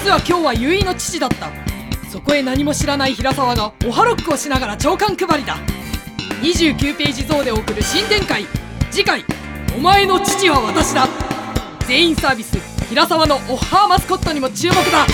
実は今日は結の父だった。そこへ何も知らない平沢がオハロックをしながら長官配りだ。29ページ増で送る新展開。次回「お前の父は私だ」全員サービス平沢のオッハーマスコットにも注目だ。